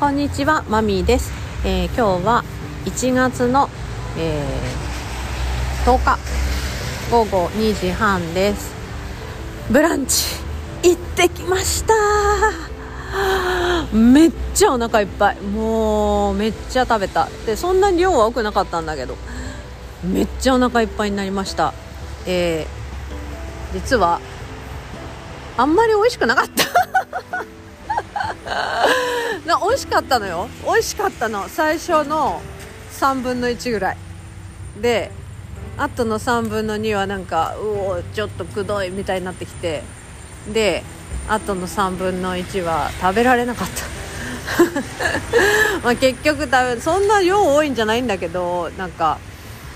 こんにちはマミーです、えー、今日は1月の、えー、10日午後2時半です。ブランチ行ってきました。めっちゃお腹いっぱい。もうめっちゃ食べた。でそんなに量は多くなかったんだけどめっちゃお腹いっぱいになりました。えー、実はあんまり美味しくなかった。な美味しかったのよ。美味しかったの。最初の3分の1ぐらい。であとの3分の2はなんかうおちょっとくどいみたいになってきて。であとの3分の1は食べられなかった。ま結局食べそんな量多いんじゃないんだけどなんか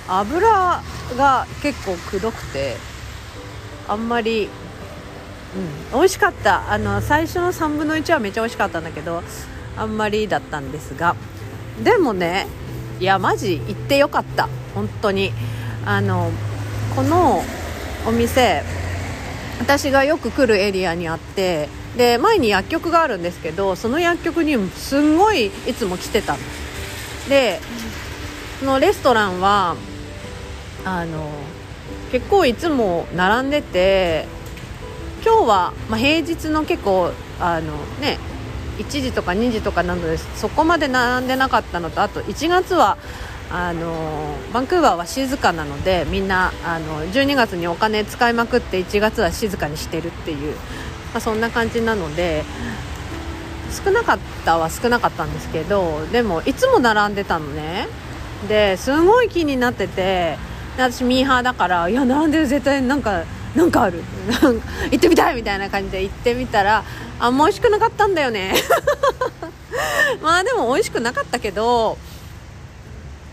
油が結構くどくてあんまりうん、美味しかった。あの最初の3分の1はめっちゃ美味しかったんだけどあんまりだったんですがでもねいやマジ行ってよかった。本当に。あのこのお店私がよく来るエリアにあってで前に薬局があるんですけどその薬局にすんごいいつも来てたでそのレストランはあの結構いつも並んでて今日は、まあ、平日の結構あのね1時とか2時とかなのでそこまで並んでなかったのとあと1月はあのバンクーバーは静かなのでみんなあの12月にお金使いまくって1月は静かにしてるっていう、まあ、そんな感じなので少なかったは少なかったんですけどでもいつも並んでたのね。ですごい気になってて私ミーハーだからいや並んでる絶対なんかなんかある。行ってみたいみたいな感じで行ってみたらあんま美味しくなかったんだよね。まあでも美味しくなかったけど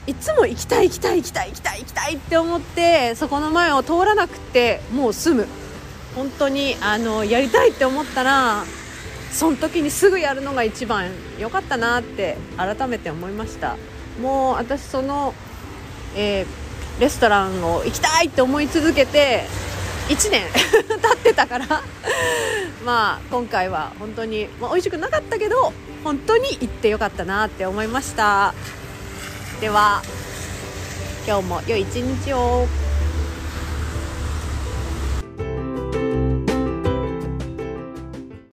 いつも行きたい行きたい行きたい行きたい行きたいって思ってそこの前を通らなくてもう済む。本当にあのやりたいって思ったらその時にすぐやるのが一番良かったなって改めて思いました。もう私その、えー、レストランを行きたいって思い続けて1年 経ってたから。まあ今回は本当に、まあ、美味しくなかったけど本当に行ってよかったなって思いました。では今日も良い一日を。